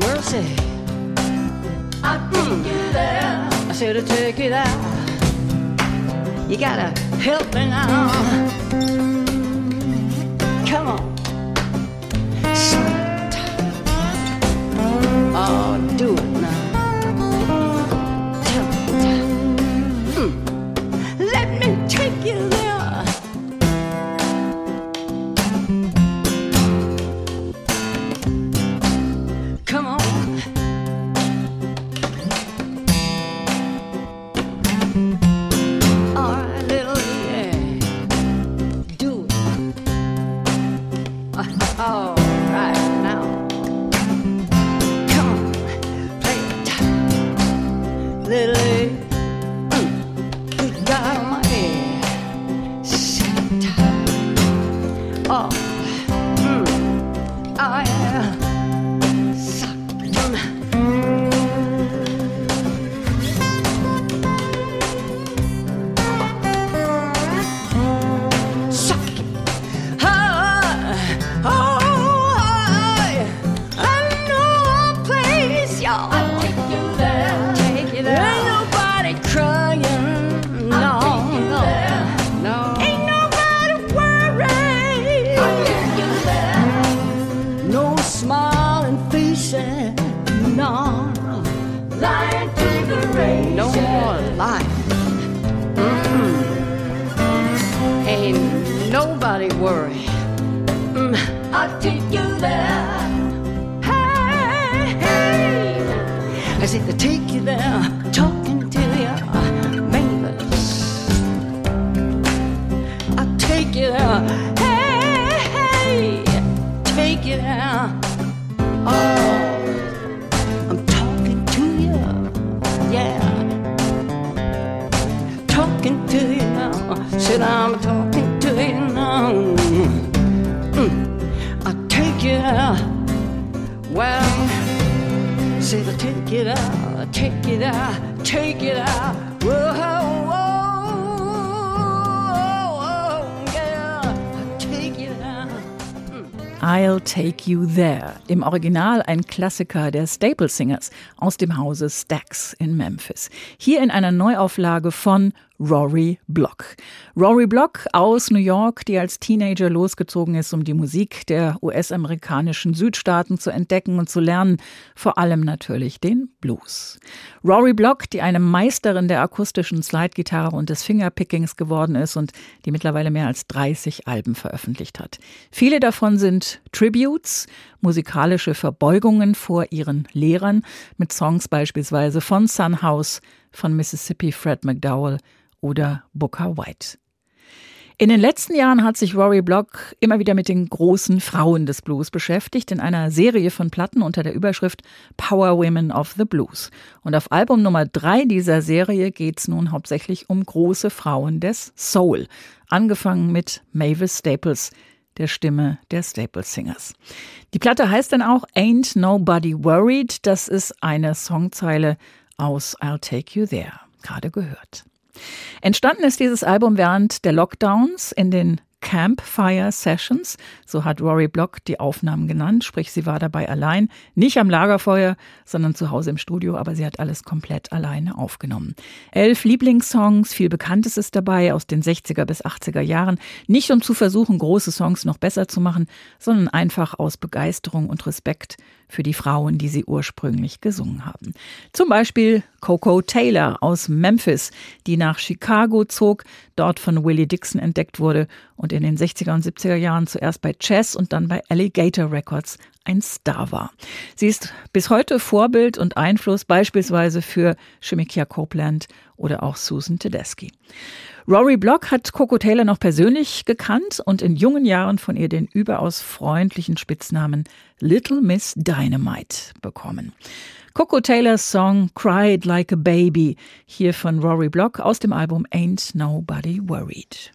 Mercy. I'll take you there. I said to take it out. You gotta help me now. Come on. Oh, do it now. Hmm. Let me take you All right, now. Come play it. Little nobody worry. Mm, I'll take you there. Hey, hey. I said to take you there, talking to you, Mavis. I'll take you there. Hey, hey, take you there. Oh, take it out, take it out, take it out. Whoa, whoa, whoa, yeah, take it out. I'll Take You There. Im Original ein Klassiker der Staple Singers aus dem Hause Stax in Memphis. Hier in einer Neuauflage von Rory Block. Rory Block aus New York, die als Teenager losgezogen ist, um die Musik der US-amerikanischen Südstaaten zu entdecken und zu lernen, vor allem natürlich den Blues. Rory Block, die eine Meisterin der akustischen Slidegitarre und des Fingerpickings geworden ist und die mittlerweile mehr als 30 Alben veröffentlicht hat. Viele davon sind Tributes, musikalische Verbeugungen vor ihren Lehrern mit Songs beispielsweise von Sun House, von Mississippi Fred McDowell oder Booker White. In den letzten Jahren hat sich Rory Block immer wieder mit den großen Frauen des Blues beschäftigt, in einer Serie von Platten unter der Überschrift Power Women of the Blues. Und auf Album Nummer drei dieser Serie geht es nun hauptsächlich um große Frauen des Soul, angefangen mit Mavis Staples, der Stimme der Staples Singers. Die Platte heißt dann auch Ain't Nobody Worried. Das ist eine Songzeile aus I'll Take You There, gerade gehört. Entstanden ist dieses Album während der Lockdowns in den Campfire Sessions, so hat Rory Block die Aufnahmen genannt, sprich sie war dabei allein, nicht am Lagerfeuer, sondern zu Hause im Studio, aber sie hat alles komplett alleine aufgenommen. Elf Lieblingssongs, viel Bekanntes ist dabei aus den 60er bis 80er Jahren, nicht um zu versuchen, große Songs noch besser zu machen, sondern einfach aus Begeisterung und Respekt für die Frauen, die sie ursprünglich gesungen haben. Zum Beispiel Coco Taylor aus Memphis, die nach Chicago zog, dort von Willie Dixon entdeckt wurde und in den 60er und 70er Jahren zuerst bei Chess und dann bei Alligator Records ein Star war. Sie ist bis heute Vorbild und Einfluss beispielsweise für Shemikia Copeland oder auch Susan Tedeschi. Rory Block hat Coco Taylor noch persönlich gekannt und in jungen Jahren von ihr den überaus freundlichen Spitznamen Little Miss Dynamite bekommen. Coco Taylors Song Cried Like a Baby, hier von Rory Block aus dem Album Ain't Nobody Worried.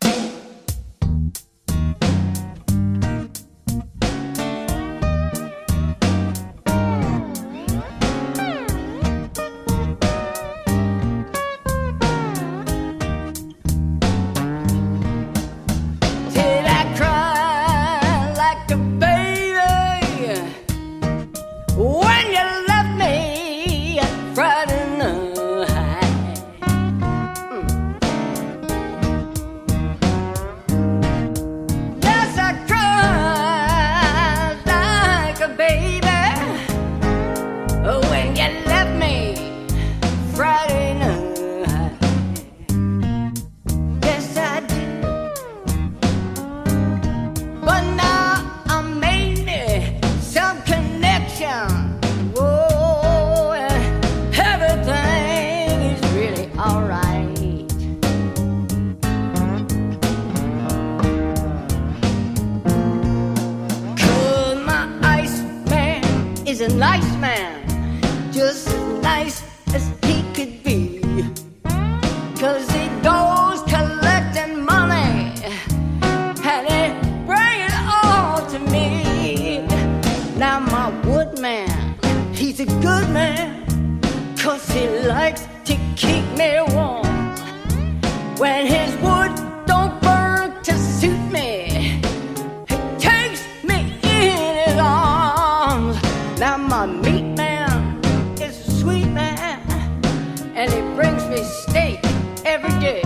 mistake every day.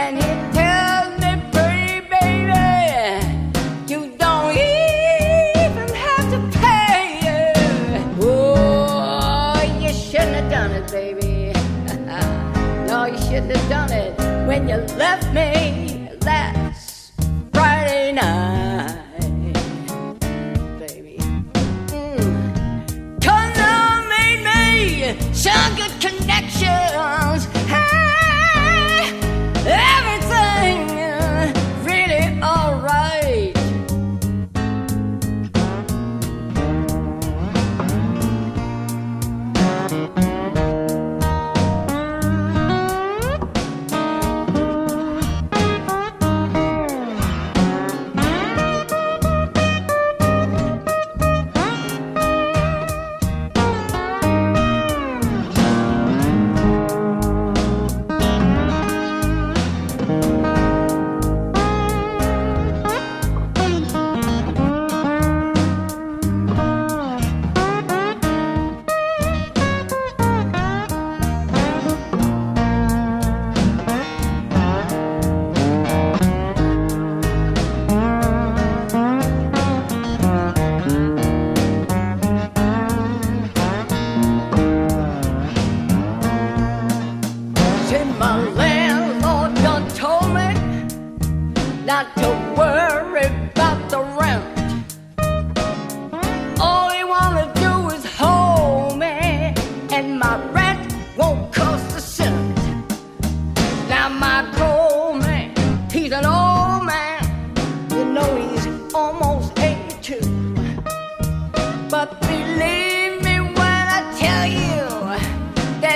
And he tells me, pretty baby, you don't even have to pay. Oh, you shouldn't have done it, baby. no, you shouldn't have done it when you left me.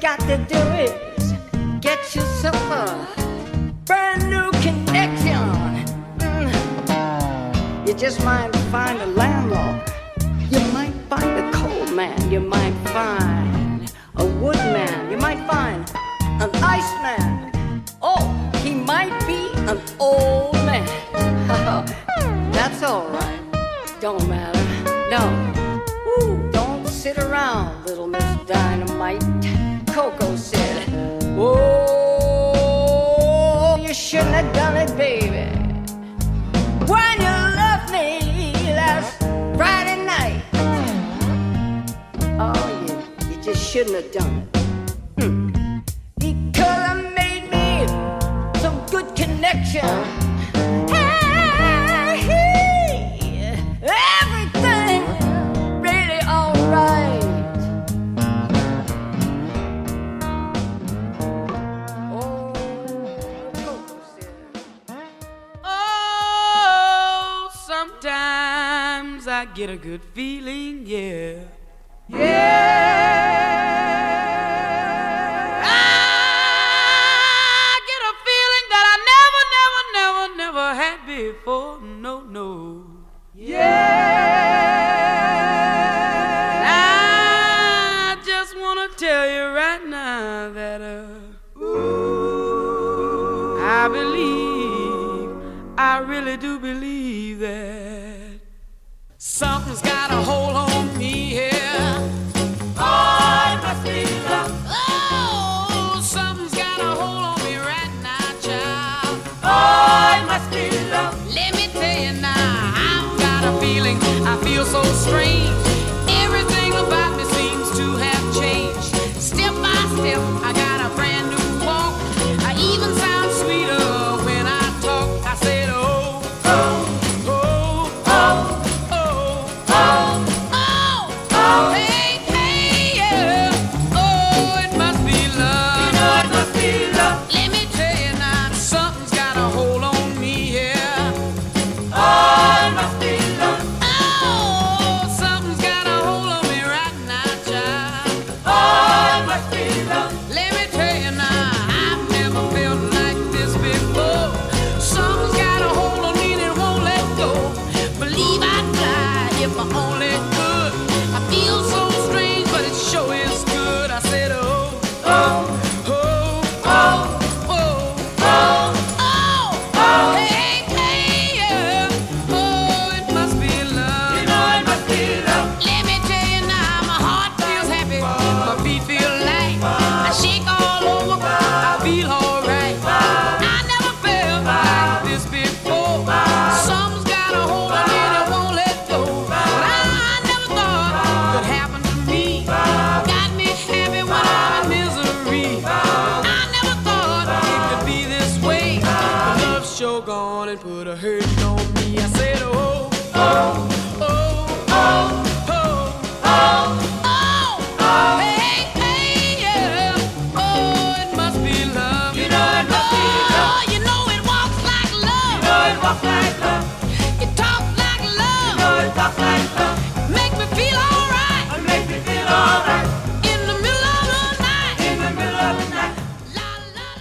got to do is get yourself a brand new connection. Mm. You just might shouldn't have done it. Hmm. Because I made me some good connection. Hey, everything really alright. Oh, Oh, sometimes I get a good feeling, yeah. I feeling. I feel so strange.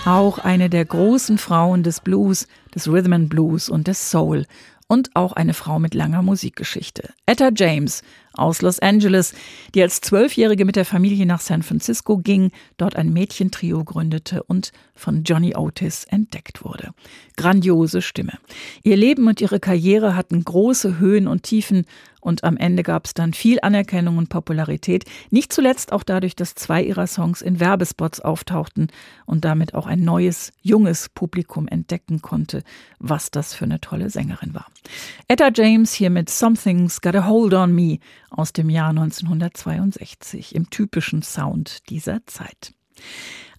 Auch eine der großen Frauen des Blues, des Rhythm and Blues und des Soul. Und auch eine Frau mit langer Musikgeschichte. Etta James aus Los Angeles, die als Zwölfjährige mit der Familie nach San Francisco ging, dort ein Mädchentrio gründete und von Johnny Otis entdeckt wurde. Grandiose Stimme. Ihr Leben und ihre Karriere hatten große Höhen und Tiefen und am Ende gab es dann viel Anerkennung und Popularität, nicht zuletzt auch dadurch, dass zwei ihrer Songs in Werbespots auftauchten und damit auch ein neues, junges Publikum entdecken konnte, was das für eine tolle Sängerin war. Etta James hier mit Something's Got a Hold on Me aus dem Jahr 1962 im typischen Sound dieser Zeit.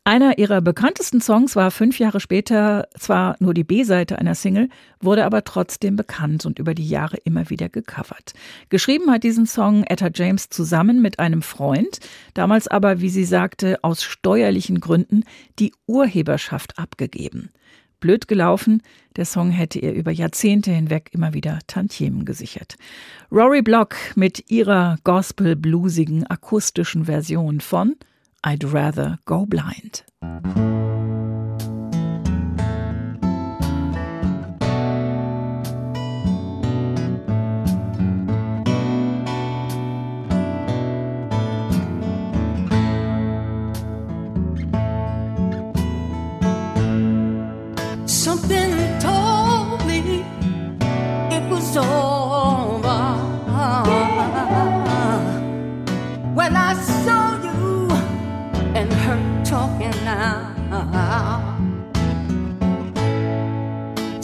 Einer ihrer bekanntesten Songs war fünf Jahre später zwar nur die B-Seite einer Single, wurde aber trotzdem bekannt und über die Jahre immer wieder gecovert. Geschrieben hat diesen Song Etta James zusammen mit einem Freund, damals aber, wie sie sagte, aus steuerlichen Gründen die Urheberschaft abgegeben blöd gelaufen. Der Song hätte ihr über Jahrzehnte hinweg immer wieder Tantiemen gesichert. Rory Block mit ihrer gospel-bluesigen akustischen Version von I'd Rather Go Blind.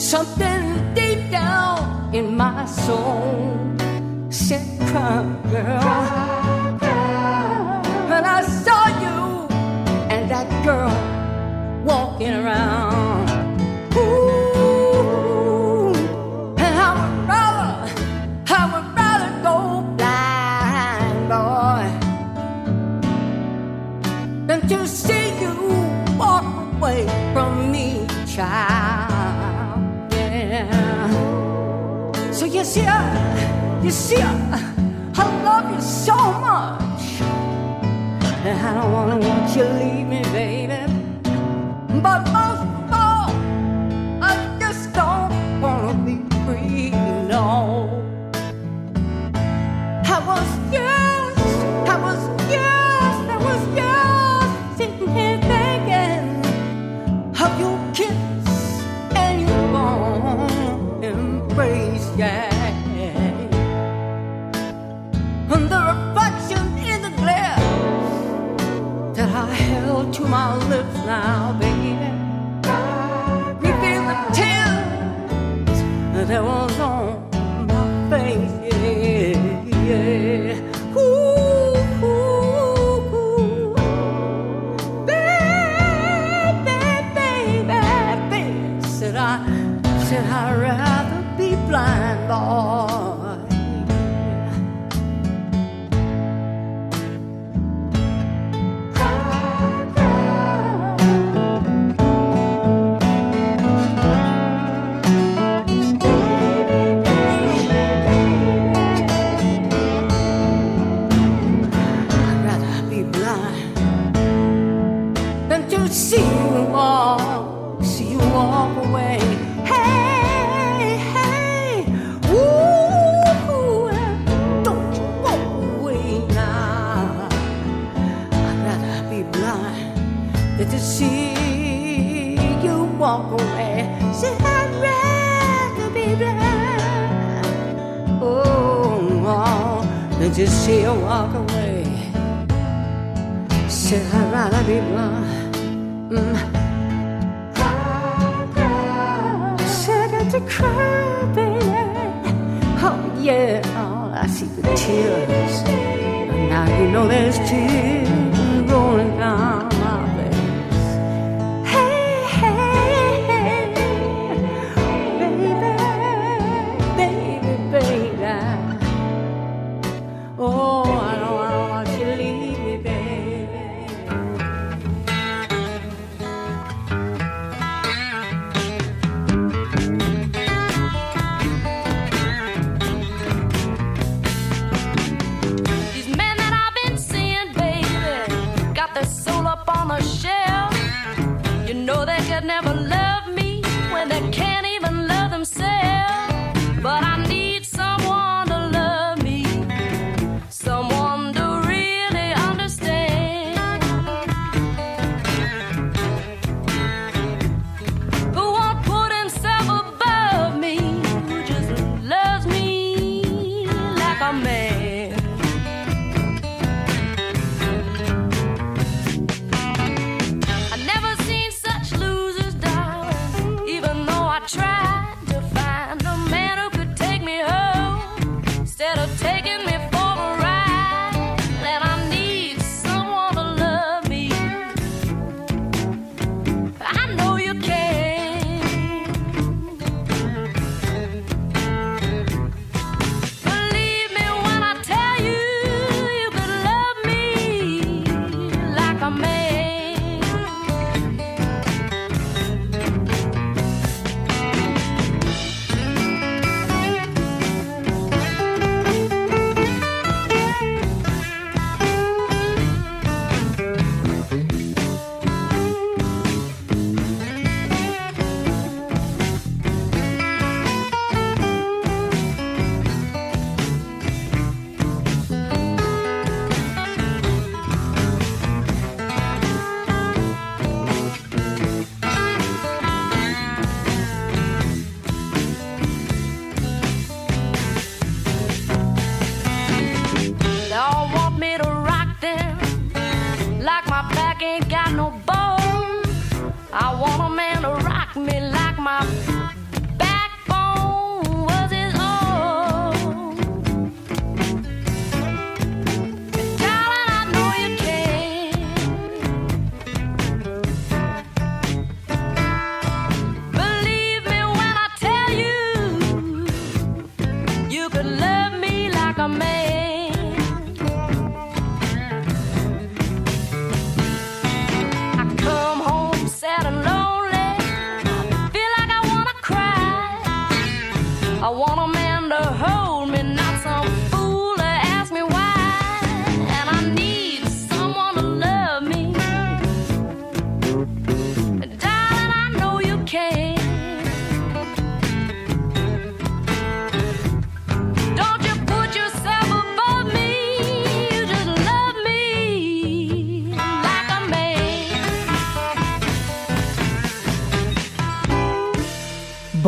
Something deep down in my soul said, Cry, girl. Cry. When I saw you and that girl walking around. Ooh, and I would rather, I would rather go blind, boy, than to see you walk away from me, child. You see, I, I love you so much. And I don't wanna let you leave me, baby. But most of all, I just don't wanna be free, no. I was just, I was just, I was just sitting here thinking of your kiss and your warm embrace, yeah. could see you walk, see you walk away. Hey, hey, don't walk away now. I'd rather be blind than to see you walk away. Say, I'd rather be blind. Oh, oh than to see you walk away. Say I'd rather be blind to cry, baby. Oh yeah, oh, I see the tears. Now you know there's tears rolling down.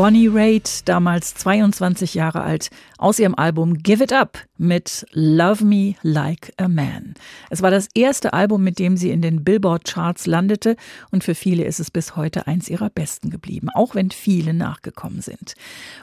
Bonnie Raitt, damals 22 Jahre alt, aus ihrem Album Give It Up mit Love Me Like a Man. Es war das erste Album, mit dem sie in den Billboard-Charts landete und für viele ist es bis heute eins ihrer besten geblieben, auch wenn viele nachgekommen sind.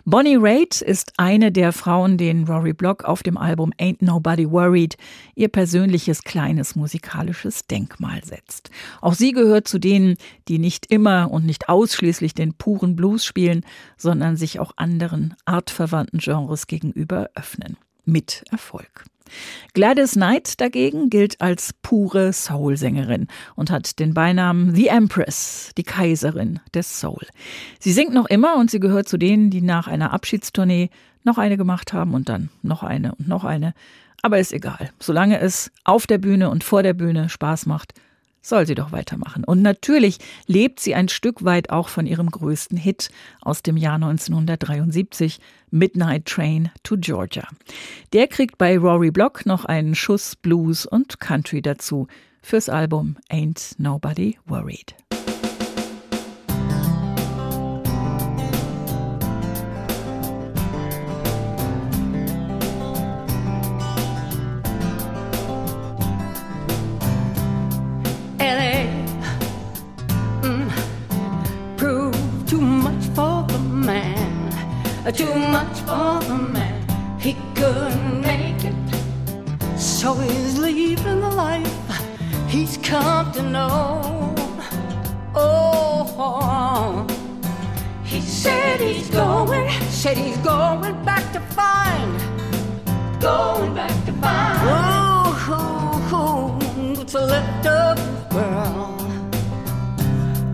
Bonnie Raitt ist eine der Frauen, denen Rory Block auf dem Album Ain't Nobody Worried ihr persönliches kleines musikalisches Denkmal setzt. Auch sie gehört zu denen, die nicht immer und nicht ausschließlich den puren Blues spielen, sondern sich auch anderen artverwandten Genres gegenüber öffnen. Mit Erfolg. Gladys Knight dagegen gilt als pure Soul-Sängerin und hat den Beinamen The Empress, die Kaiserin des Soul. Sie singt noch immer und sie gehört zu denen, die nach einer Abschiedstournee noch eine gemacht haben und dann noch eine und noch eine. Aber ist egal. Solange es auf der Bühne und vor der Bühne Spaß macht, soll sie doch weitermachen. Und natürlich lebt sie ein Stück weit auch von ihrem größten Hit aus dem Jahr 1973, Midnight Train to Georgia. Der kriegt bei Rory Block noch einen Schuss Blues und Country dazu fürs Album Ain't Nobody Worried. Too much for the man. He couldn't make it, so he's leaving the life he's come to know. Oh, he said he's going, said he's going back to find, going back to find. Oh, to lift up the world,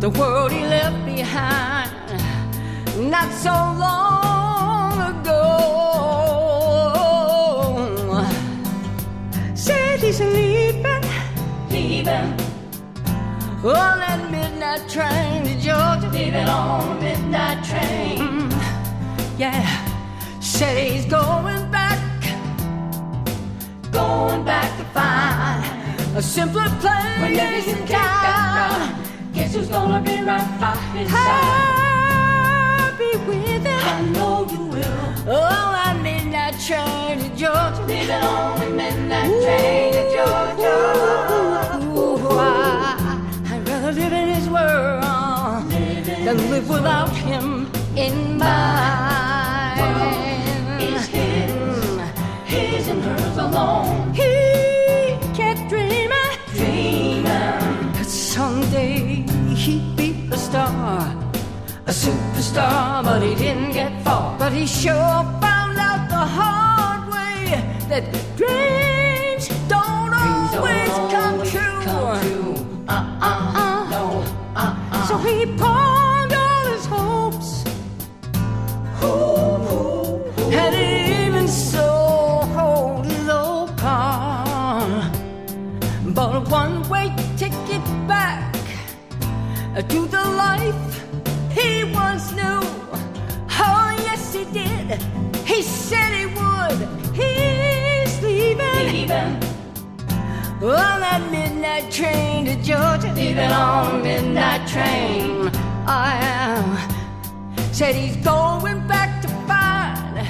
the world he left behind not so long Said he's leaving, leaving on that midnight train to Georgia, leaving on midnight train. Mm, yeah, said he's going back going back to find a simpler place when everything down. Guess who's gonna be right by his side? I'll be with him. I know you will. Oh, I midnight train to Georgia. Leaving on the midnight train to Georgia. Ooh, I, I'd rather live in his world than live without him in mine. Is his, his and hers alone. He kept dreaming, dreaming that someday he'd be a star, a superstar. But he didn't get far. But he sure that dreams don't always come true. Uh-uh. uh-uh, no, uh-uh. So he pawned all his hopes. And even so, hold his old car. But a one way ticket back uh, to the life he once knew. Oh, yes, he did. He said he would. He's leaving. Leaving. On that midnight train to Georgia. Leaving on midnight train. I am. Said he's going back to find,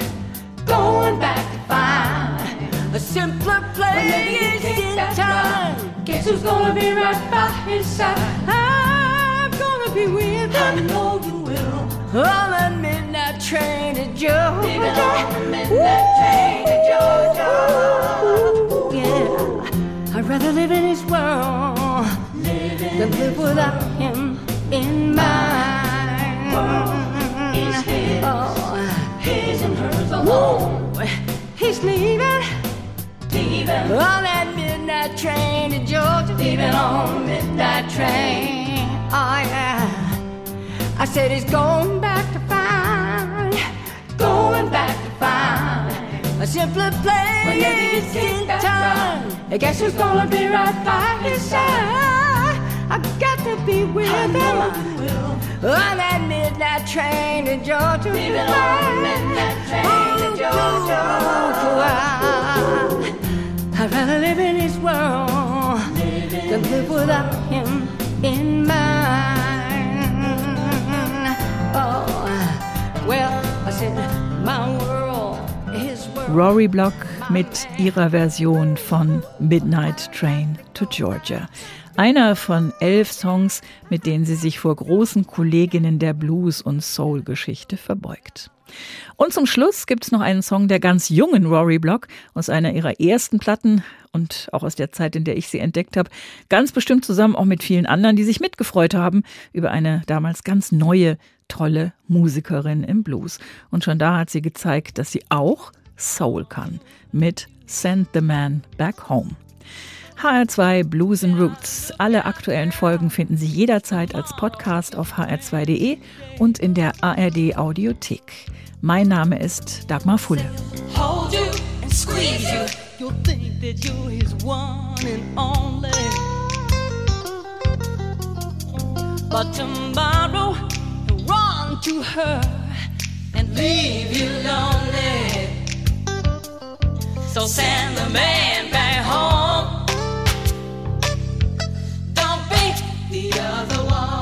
going back to find a simpler place in time. Guess who's gonna be right by his side? I'm gonna be with him. I know you will. on that midnight train to Georgia. Leaving on midnight train to Georgia. Ooh, yeah, I'd rather live in his world than live without him in mine. Is his, oh, his and hers alone. He's leaving, leaving on that midnight train to Georgia. Leaving on midnight train. Oh yeah. I said he's going back to simpler place in time. I guess who's gonna be right by his side? I got to be with him on that midnight train to Georgia. Leaving on midnight train to oh, Georgia. Oh, I'd rather live in his world than live without him in mine. Oh, well, I said, my world. Rory Block mit ihrer Version von Midnight Train to Georgia. Einer von elf Songs, mit denen sie sich vor großen Kolleginnen der Blues- und Soul-Geschichte verbeugt. Und zum Schluss gibt es noch einen Song der ganz jungen Rory Block aus einer ihrer ersten Platten und auch aus der Zeit, in der ich sie entdeckt habe. Ganz bestimmt zusammen auch mit vielen anderen, die sich mitgefreut haben über eine damals ganz neue, tolle Musikerin im Blues. Und schon da hat sie gezeigt, dass sie auch Soul kann mit Send the Man Back Home. HR2 Blues and Roots. Alle aktuellen Folgen finden Sie jederzeit als Podcast auf hr2.de und in der ARD Audiothek. Mein Name ist Dagmar Fulle. hold you and squeeze you. You'll think that you're his one and only. But tomorrow, run to her and leave you lonely. So send the man back home. Don't be the other woman.